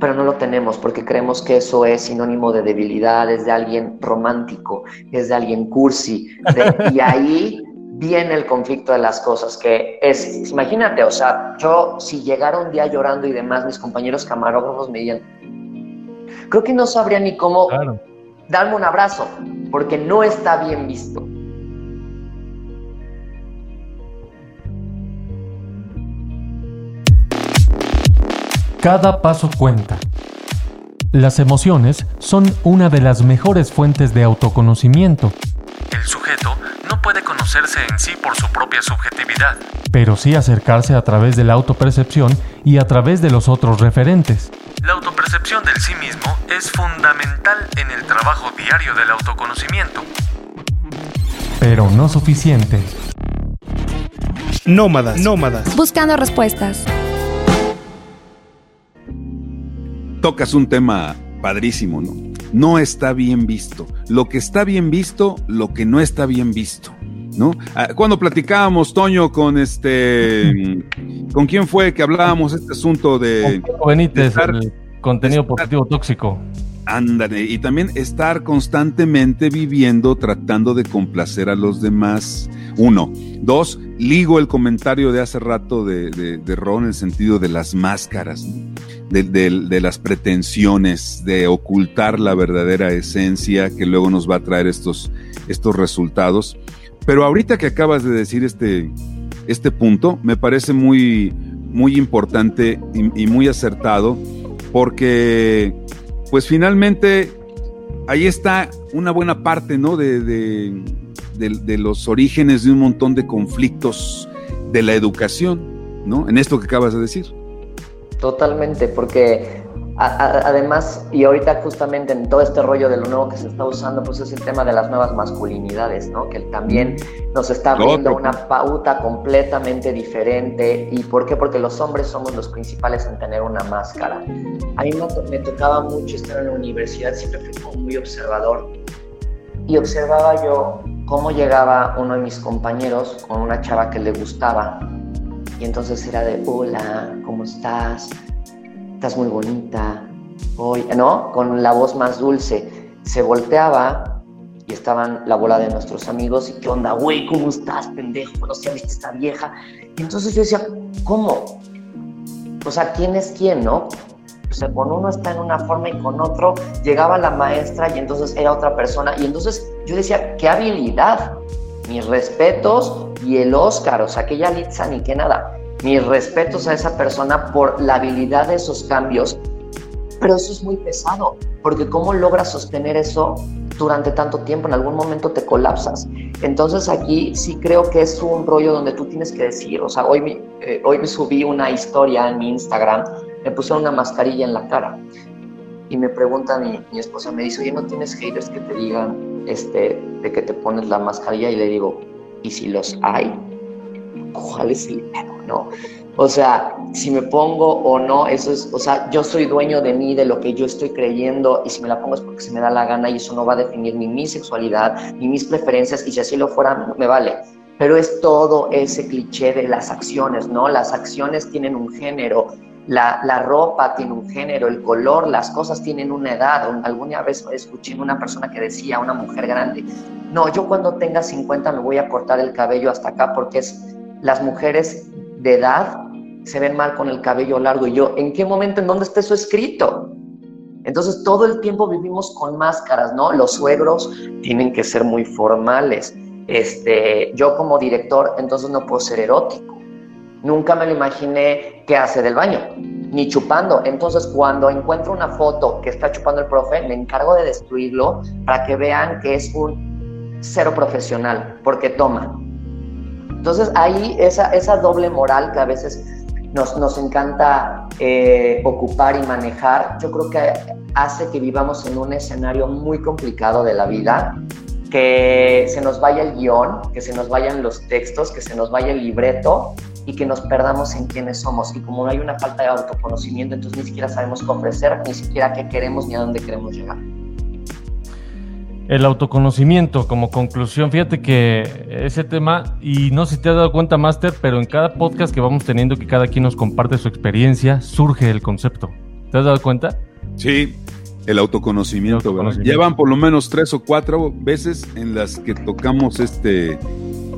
Pero no lo tenemos porque creemos que eso es sinónimo de debilidad, es de alguien romántico, es de alguien cursi. y ahí viene el conflicto de las cosas, que es, imagínate, o sea, yo si llegara un día llorando y demás, mis compañeros camarógrafos me dirían, creo que no sabría ni cómo darme un abrazo, porque no está bien visto. Cada paso cuenta. Las emociones son una de las mejores fuentes de autoconocimiento. El sujeto puede conocerse en sí por su propia subjetividad, pero sí acercarse a través de la autopercepción y a través de los otros referentes. La autopercepción del sí mismo es fundamental en el trabajo diario del autoconocimiento. Pero no suficiente. Nómadas, nómadas. Buscando respuestas. Tocas un tema padrísimo, ¿no? No está bien visto. Lo que está bien visto, lo que no está bien visto. ¿No? Ah, cuando platicábamos, Toño, con este, ¿con quién fue que hablábamos este asunto de, Benítez, el contenido positivo tóxico? Ándale, y también estar constantemente viviendo tratando de complacer a los demás. Uno. Dos, ligo el comentario de hace rato de, de Ron en el sentido de las máscaras. ¿no? De, las pretensiones, de ocultar la verdadera esencia que luego nos va a traer estos, estos resultados. Pero ahorita que acabas de decir este, este punto, me parece muy, muy importante y, muy acertado, porque pues finalmente ahí está una buena parte, ¿no? De, de, los orígenes de un montón de conflictos de la educación, ¿no? En esto que acabas de decir. Totalmente, porque además, y ahorita justamente en todo este rollo de lo nuevo que se está usando, pues es el tema de las nuevas masculinidades, ¿no? Que también nos está abriendo una pauta completamente diferente. ¿Y por qué? Porque los hombres somos los principales en tener una máscara. A mí me, tocaba mucho estar en la universidad, siempre fui como muy observador. Y observaba yo cómo llegaba uno de mis compañeros con una chava que le gustaba. Y entonces era de, hola, ¿cómo estás? estás muy bonita, hoy, ¿no? Con la voz más dulce. Se volteaba y estaban la bola de nuestros amigos y qué onda, güey, ¿cómo estás, pendejo? No sé, viste esta vieja. Y entonces yo decía, ¿cómo? O sea, ¿quién es quién, no? O sea, con uno está en una forma y con otro llegaba la maestra y entonces era otra persona. Y entonces yo decía, qué habilidad, mis respetos y el Oscar, o sea, que ya Litza ni que nada mis respetos a esa persona por la habilidad de esos cambios, pero eso es muy pesado, porque ¿cómo logras sostener eso durante tanto tiempo? En algún momento te colapsas. Entonces aquí sí creo que es un rollo donde tú tienes que decir, o sea, hoy eh, hoy subí una historia en mi Instagram, me puse una mascarilla en la cara y me pregunta mi, mi esposa, me dice, oye, ¿no tienes haters que te digan este, de que te pones la mascarilla? Y le digo, ¿y si los hay? ¿Cuál es el pedo? ¿no? O sea, si me pongo o no, eso es, o sea, yo soy dueño de mí, de lo que yo estoy creyendo, y si me la pongo es porque se me da la gana y eso no va a definir ni mi sexualidad, ni mis preferencias, y si así lo fuera, me vale. Pero es todo ese cliché de las acciones, ¿no? Las acciones tienen un género, la, ropa tiene un género, el color, las cosas tienen una edad. Alguna vez escuché una persona que decía, una mujer grande, no, yo cuando tenga 50 me voy a cortar el cabello hasta acá porque es las mujeres de edad se ven mal con el cabello largo. Y yo, ¿en qué momento, en dónde está eso escrito? Entonces todo el tiempo vivimos con máscaras, ¿no? Los suegros tienen que ser muy formales. Este, yo como director, entonces no puedo ser erótico. Nunca me lo imaginé que hace del baño, ni chupando. Entonces cuando encuentro una foto que está chupando el profe, me encargo de destruirlo para que vean que es un cero profesional, porque toma, entonces ahí esa, esa doble moral que a veces nos, nos encanta eh, ocupar y manejar, yo creo que hace que vivamos en un escenario muy complicado de la vida, que se nos vaya el guion, que se nos vayan los textos, que se nos vaya el libreto y que nos perdamos en quiénes somos. Y como no hay una falta de autoconocimiento, entonces ni siquiera sabemos qué ofrecer, ni siquiera qué queremos ni a dónde queremos llegar. El autoconocimiento como conclusión, fíjate que ese tema, y no sé si te has dado cuenta, Master, pero en cada podcast que vamos teniendo, que cada quien nos comparte su experiencia, surge el concepto. ¿Te has dado cuenta? Sí, el autoconocimiento, Llevan por lo menos tres o cuatro veces en las que tocamos este,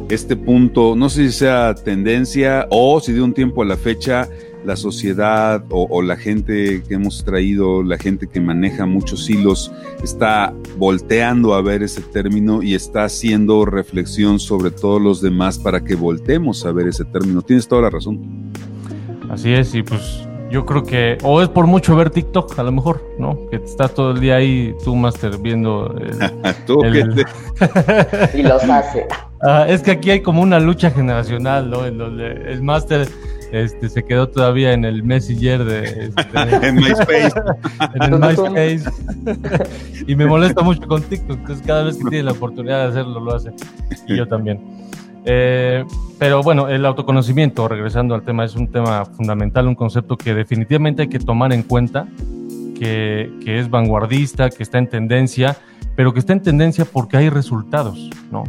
este punto, no sé si sea tendencia o si de un tiempo a la fecha la sociedad o, la gente que hemos traído, la gente que maneja muchos hilos, está volteando a ver ese término y está haciendo reflexión sobre todos los demás para que voltemos a ver ese término. Tienes toda la razón. Así es, y pues yo creo que, o es por mucho ver TikTok, a lo mejor, ¿no? Que estás todo el día ahí, tú, Master, viendo. tú, y los hace. Ah, es que aquí hay como una lucha generacional, ¿no? En donde el Master este, se quedó todavía en el Messenger de este, en MySpace. en el MySpace. y me molesta mucho con TikTok, entonces cada vez que tiene la oportunidad de hacerlo, lo hace. Y yo también. Eh, pero bueno, el autoconocimiento, regresando al tema, es un tema fundamental, un concepto que definitivamente hay que tomar en cuenta, que, que es vanguardista, que está en tendencia, pero que está en tendencia porque hay resultados, ¿no?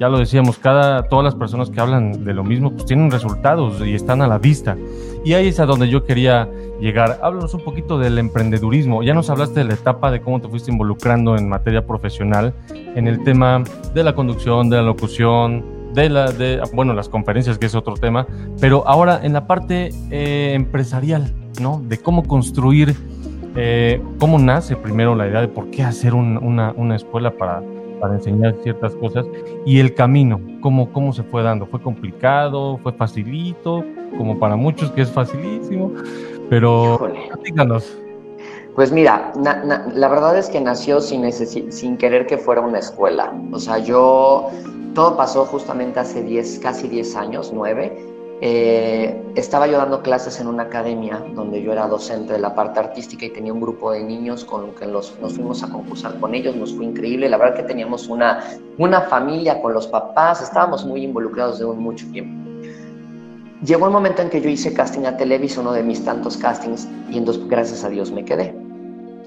ya lo decíamos, cada, todas las personas que hablan de lo mismo, pues tienen resultados y están a la vista. Y ahí es a donde yo quería llegar. Háblanos un poquito del emprendedurismo. Ya nos hablaste de la etapa de cómo te fuiste involucrando en materia profesional, en el tema de la conducción, de la locución, de la, de, bueno, las conferencias, que es otro tema, pero ahora en la parte eh, empresarial, ¿no? De cómo construir, eh, cómo nace primero la idea de por qué hacer una, una escuela para para enseñar ciertas cosas y el camino, cómo, cómo se fue dando. ¿Fue complicado? ¿Fue facilito? Como para muchos que es facilísimo, pero díganos. Pues mira, la verdad es que nació sin, sin querer que fuera una escuela. O sea, yo, todo pasó justamente hace 10, casi 10 años, 9. Eh, estaba yo dando clases en una academia donde yo era docente de la parte artística y tenía un grupo de niños con los que nos fuimos a concursar con ellos, nos fue increíble, la verdad que teníamos una, una familia con los papás, estábamos muy involucrados desde mucho tiempo. Llegó el momento en que yo hice casting a Televisa, uno de mis tantos castings, y entonces gracias a Dios me quedé.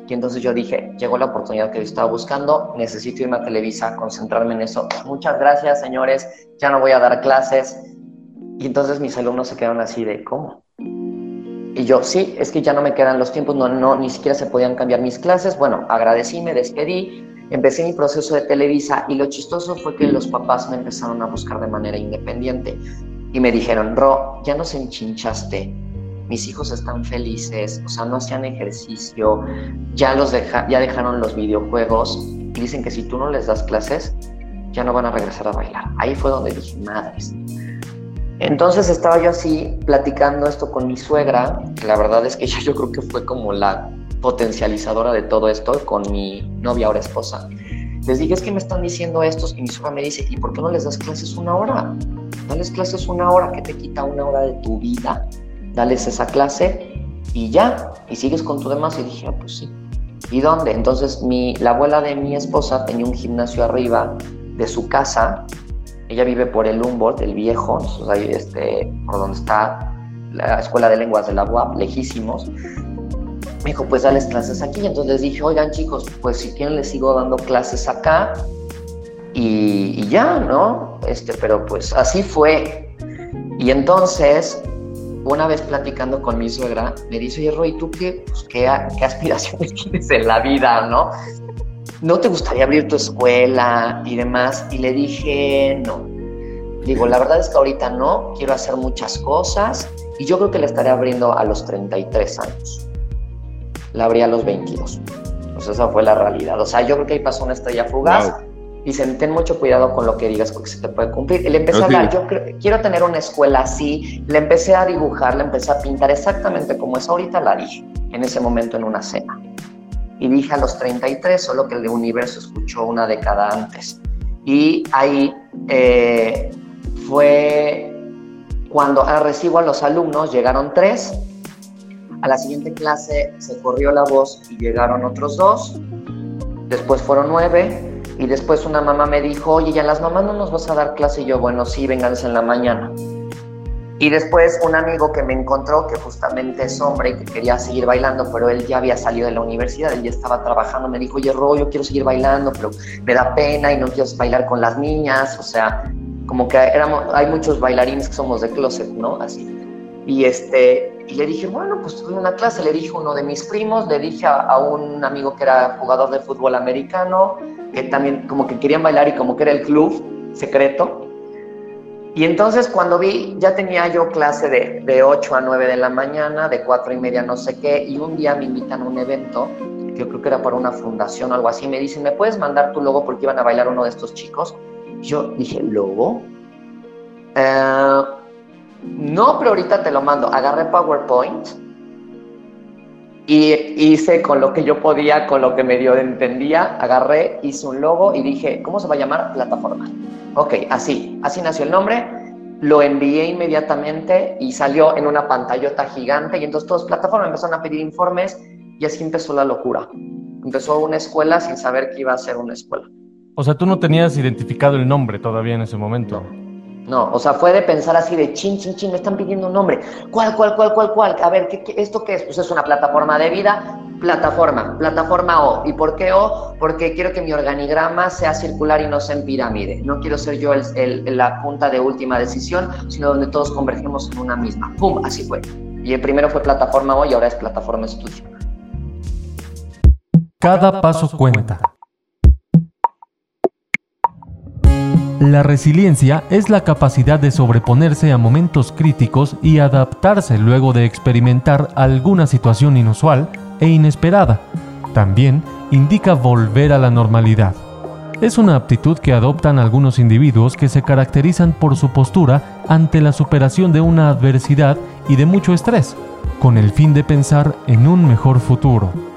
Y entonces yo dije, llegó la oportunidad que yo estaba buscando, necesito irme a Televisa, concentrarme en eso. Muchas gracias, señores, ya no voy a dar clases. Y entonces mis alumnos se quedaron así de, ¿cómo? Y yo, sí, es que ya no me quedan los tiempos, no, no, ni siquiera se podían cambiar mis clases. Bueno, agradecí, me despedí, empecé mi proceso de Televisa y lo chistoso fue que los papás me empezaron a buscar de manera independiente y me dijeron, Ro, ya nos enchinchaste, mis hijos están felices, o sea, no hacían ejercicio, ya, los ya dejaron los videojuegos y dicen que si tú no les das clases, ya no van a regresar a bailar. Ahí fue donde dije, madres. Entonces estaba yo así platicando esto con mi suegra, que la verdad es que ella yo creo que fue como la potencializadora de todo esto con mi novia ahora esposa. Les dije, es que me están diciendo estos y mi suegra me dice, ¿y por qué no les das clases una hora? Dales clases una hora, que te quita una hora de tu vida. Dales esa clase y ya, y sigues con tu demás. Y dije, ah, pues sí. ¿Y dónde? Entonces, mi, la abuela de mi esposa tenía un gimnasio arriba de su casa. Ella vive por el Humboldt, el viejo, ahí, este, por donde está la Escuela de Lenguas de la UAP, lejísimos. Me dijo, pues dales clases aquí. Entonces dije, oigan chicos, pues si quieren les sigo dando clases acá y, ya, ¿no? Este, pero pues así fue. Y entonces, una vez platicando con mi suegra, me dice, oye, Roy, ¿tú qué, pues, qué, aspiraciones tienes en la vida, no? ¿No te gustaría abrir tu escuela y demás? Y le dije, no. Digo, la verdad es que ahorita no, quiero hacer muchas cosas y yo creo que la estaré abriendo a los 33 años. La abrí a los 22. Pues esa fue la realidad. O sea, yo creo que ahí pasó una estrella fugaz dicen, ten mucho cuidado con lo que digas porque se te puede cumplir. Y le empecé a hablar, yo quiero tener una escuela así, le empecé a dibujar, le empecé a pintar exactamente como es ahorita, la dije en ese momento en una cena. Y dije a los 33, solo que el universo escuchó una década antes. Y ahí eh, fue cuando recibo a los alumnos, llegaron tres, a la siguiente clase se corrió la voz y llegaron otros dos, después fueron nueve, y después una mamá me dijo, oye, ¿ya las mamás no nos vas a dar clase? Y yo, bueno, sí, vénganse en la mañana. Y después un amigo que me encontró, que justamente es hombre y que quería seguir bailando, pero él ya había salido de la universidad, él ya estaba trabajando, me dijo, oye, Ro, yo quiero seguir bailando, pero me da pena y no quiero bailar con las niñas, o sea, como que éramos, hay muchos bailarines que somos de closet, ¿no? Así. Y este, y le dije, bueno, pues tuve una clase, le dije a uno de mis primos, le dije a, a un amigo que era jugador de fútbol americano, que también como que querían bailar y como que era el club secreto. Y entonces cuando vi, ya tenía yo clase de, de 8 a 9 de la mañana, de 4 y media no sé qué, y un día me invitan a un evento, que yo creo que era para una fundación o algo así, me dicen, ¿me puedes mandar tu logo porque iban a bailar uno de estos chicos? Yo dije, ¿logo? Eh, no, pero ahorita te lo mando. Agarré PowerPoint y hice con lo que yo podía, con lo que medio entendía, agarré, hice un logo y dije, ¿cómo se va a llamar? Plataforma. Ok, así, así nació el nombre, lo envié inmediatamente y salió en una pantallota gigante y entonces todos plataformas empezaron a pedir informes y así empezó la locura. Empezó una escuela sin saber que iba a ser una escuela. O sea, tú no tenías identificado el nombre todavía en ese momento. O sea, fue de pensar así de chin, chin, chin, me están pidiendo un nombre. ¿Cuál, cuál, cuál, cuál, cuál? A ver, ¿qué, esto qué es? Pues es una plataforma de vida, plataforma, plataforma O. ¿Y por qué O? Porque quiero que mi organigrama sea circular y no sea en pirámide. No quiero ser yo el, la punta de última decisión, sino donde todos convergemos en una misma. ¡Pum! Así fue. Y el primero fue plataforma O y ahora es plataforma estudio. Cada paso cuenta. La resiliencia es la capacidad de sobreponerse a momentos críticos y adaptarse luego de experimentar alguna situación inusual e inesperada. También indica volver a la normalidad. Es una aptitud que adoptan algunos individuos que se caracterizan por su postura ante la superación de una adversidad y de mucho estrés, con el fin de pensar en un mejor futuro.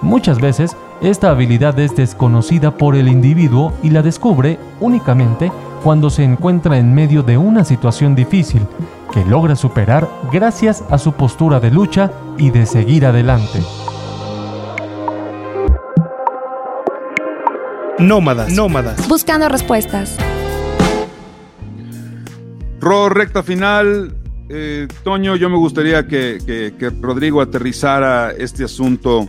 Muchas veces, esta habilidad es desconocida por el individuo y la descubre únicamente cuando se encuentra en medio de una situación difícil, que logra superar gracias a su postura de lucha y de seguir adelante. Nómadas, nómadas. Buscando respuestas. Ro, recta final. Eh, Toño, yo me gustaría que, que Rodrigo aterrizara este asunto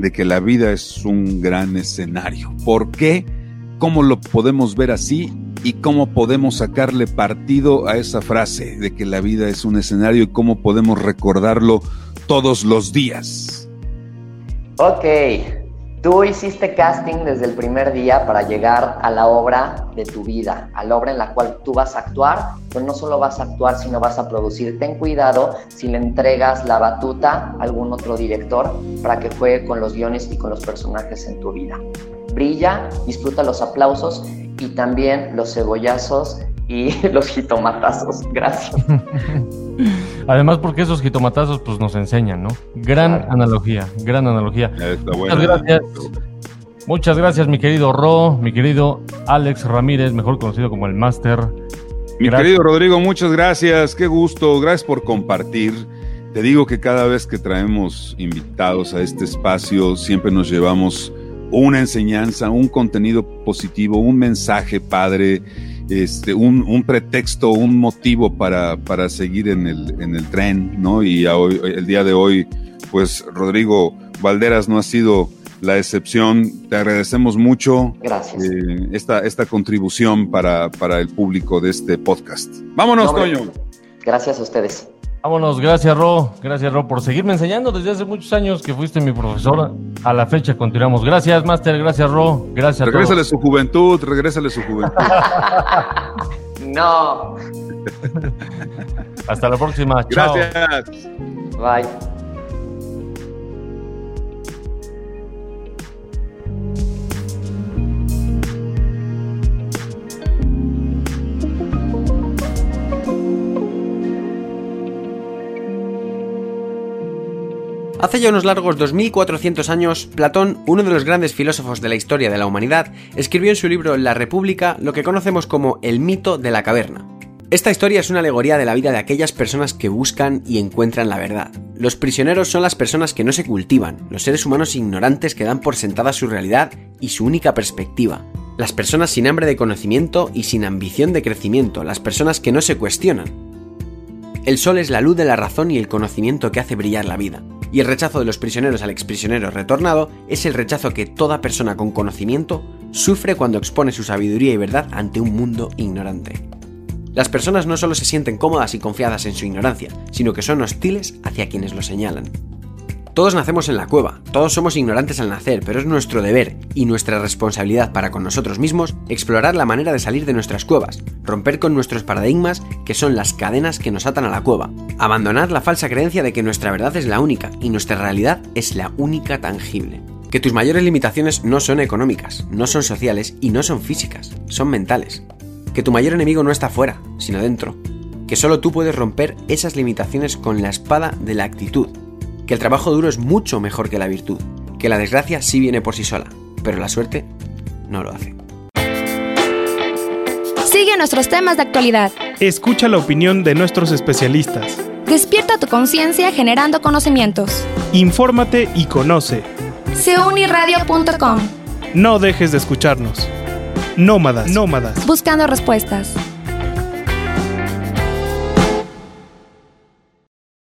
de que la vida es un gran escenario. ¿Por qué? ¿Cómo lo podemos ver así? ¿Y cómo podemos sacarle partido a esa frase de que la vida es un escenario y cómo podemos recordarlo todos los días? Ok, Tú hiciste casting desde el primer día para llegar a la obra de tu vida, a la obra en la cual tú vas a actuar, pero no solo vas a actuar, sino vas a producir. Ten cuidado si le entregas la batuta a algún otro director para que juegue con los guiones y con los personajes en tu vida. Brilla, disfruta los aplausos y también los cebollazos y los jitomatazos. Gracias. Además, porque esos jitomatazos pues nos enseñan, ¿no? Gran analogía, gran analogía. Muchas gracias. Muchas gracias, mi querido Ro, mi querido Alex Ramírez, mejor conocido como el Máster. Mi querido Rodrigo, muchas gracias. Qué gusto. Gracias por compartir. Te digo que cada vez que traemos invitados a este espacio, siempre nos llevamos una enseñanza, un contenido positivo, un mensaje padre este, un, pretexto, un motivo para, para seguir en el, en el tren, ¿no? Y hoy, el día de hoy, pues Rodrigo Valderas no ha sido la excepción. Te agradecemos mucho Gracias. Eh, esta, esta contribución para, para el público de este podcast. Vámonos, Toño. Gracias a ustedes. Vámonos, gracias Ro, gracias Ro por seguirme enseñando desde hace muchos años que fuiste mi profesora. A la fecha continuamos. Gracias, Master, gracias Ro, gracias. Regrésale su juventud, regrésale su juventud. no. Hasta la próxima. Gracias. Bye. Hace ya unos largos 2400 años, Platón, uno de los grandes filósofos de la historia de la humanidad, escribió en su libro La República lo que conocemos como el mito de la caverna. Esta historia es una alegoría de la vida de aquellas personas que buscan y encuentran la verdad. Los prisioneros son las personas que no se cultivan, los seres humanos ignorantes que dan por sentada su realidad y su única perspectiva. Las personas sin hambre de conocimiento y sin ambición de crecimiento, las personas que no se cuestionan. El sol es la luz de la razón y el conocimiento que hace brillar la vida y el rechazo de los prisioneros al exprisionero retornado es el rechazo que toda persona con conocimiento sufre cuando expone su sabiduría y verdad ante un mundo ignorante. Las personas no solo se sienten cómodas y confiadas en su ignorancia, sino que son hostiles hacia quienes lo señalan. Todos nacemos en la cueva, todos somos ignorantes al nacer, pero es nuestro deber y nuestra responsabilidad para con nosotros mismos explorar la manera de salir de nuestras cuevas, romper con nuestros paradigmas que son las cadenas que nos atan a la cueva, abandonar la falsa creencia de que nuestra verdad es la única y nuestra realidad es la única tangible. Que tus mayores limitaciones no son económicas, no son sociales y no son físicas, son mentales. Que tu mayor enemigo no está fuera, sino dentro. Que solo tú puedes romper esas limitaciones con la espada de la actitud que el trabajo duro es mucho mejor que la virtud, que la desgracia sí viene por sí sola, pero la suerte no lo hace. Sigue nuestros temas de actualidad. Escucha la opinión de nuestros especialistas. Despierta tu conciencia generando conocimientos. Infórmate y conoce. Seuniradio.com No dejes de escucharnos. Nómadas, nómadas. Buscando respuestas.